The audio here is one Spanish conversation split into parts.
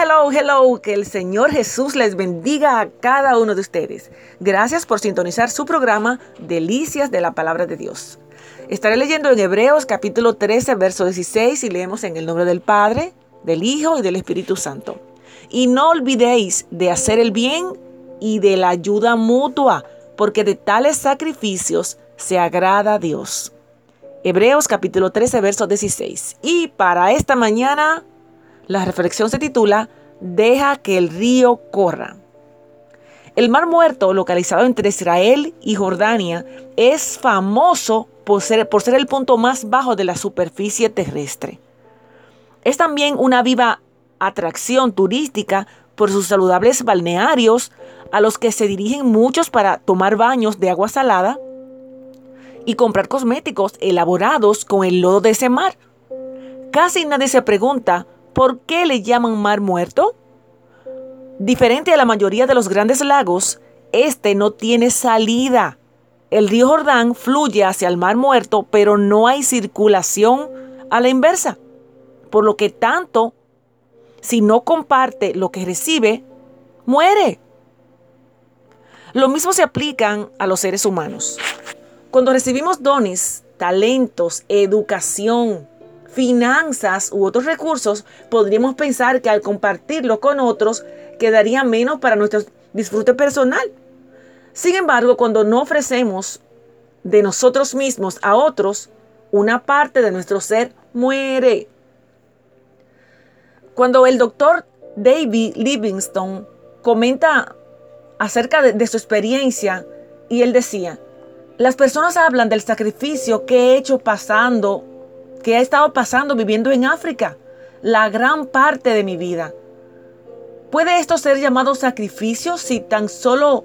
hello, hello. Que el Señor Jesús les bendiga a cada uno de ustedes. Gracias por sintonizar su programa Delicias de la Palabra de Dios. Estaré leyendo en Hebreos capítulo 13, verso 16 y leemos en el nombre del Padre, del Hijo y del Espíritu Santo. Y no olvidéis de hacer el bien y de la ayuda mutua, porque de tales sacrificios se agrada Dios. Hebreos capítulo 13, verso 16. Y para esta mañana la reflexión se titula Deja que el río corra. El Mar Muerto, localizado entre Israel y Jordania, es famoso por ser, por ser el punto más bajo de la superficie terrestre. Es también una viva atracción turística por sus saludables balnearios a los que se dirigen muchos para tomar baños de agua salada y comprar cosméticos elaborados con el lodo de ese mar. Casi nadie se pregunta ¿Por qué le llaman mar muerto? Diferente a la mayoría de los grandes lagos, este no tiene salida. El río Jordán fluye hacia el mar muerto, pero no hay circulación a la inversa. Por lo que tanto, si no comparte lo que recibe, muere. Lo mismo se aplican a los seres humanos. Cuando recibimos dones, talentos, educación, finanzas u otros recursos, podríamos pensar que al compartirlo con otros quedaría menos para nuestro disfrute personal. Sin embargo, cuando no ofrecemos de nosotros mismos a otros, una parte de nuestro ser muere. Cuando el doctor David Livingstone comenta acerca de, de, su experiencia y él decía, las personas hablan del sacrificio que he hecho pasando que ha estado pasando viviendo en África la gran parte de mi vida. ¿Puede esto ser llamado sacrificio si tan solo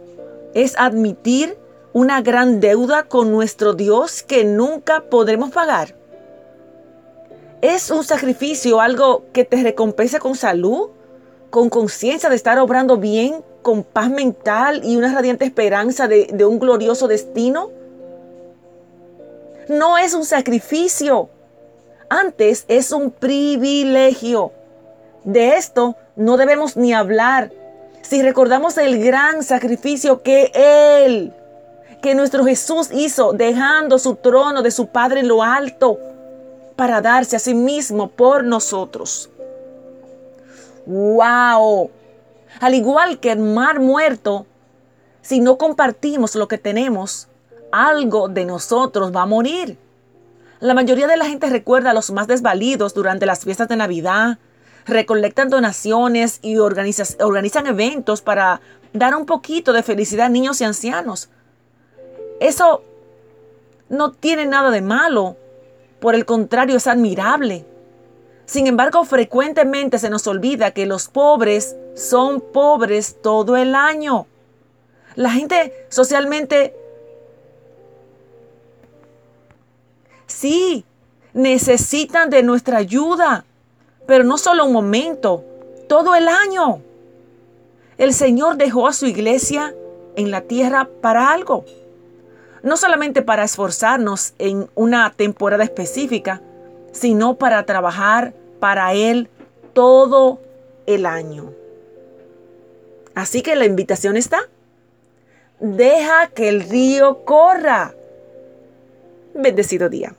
es admitir una gran deuda con nuestro Dios que nunca podremos pagar? ¿Es un sacrificio algo que te recompensa con salud, con conciencia de estar obrando bien, con paz mental y una radiante esperanza de un glorioso destino? No es un sacrificio, antes es un privilegio. De esto no debemos ni hablar. Si recordamos el gran sacrificio que Él, que nuestro Jesús hizo, dejando su trono de su Padre en lo alto, para darse a sí mismo por nosotros. ¡Wow! Al igual que el mar muerto, si no compartimos lo que tenemos, algo de nosotros va a morir. La mayoría de la gente recuerda a los más desvalidos durante las fiestas de Navidad, recolectan donaciones y organizan eventos para dar un poquito de felicidad a niños y ancianos. Eso no tiene nada de malo, por el contrario es admirable. Sin embargo, frecuentemente se nos olvida que los pobres son pobres todo el año. La gente socialmente Sí, necesitan de nuestra ayuda, pero no solo un momento, todo el año. El Señor dejó a su iglesia en la tierra para algo. No solamente para esforzarnos en una temporada específica, sino para trabajar para Él todo el año. Así que la invitación está. Deja que el río corra. Bendecido día.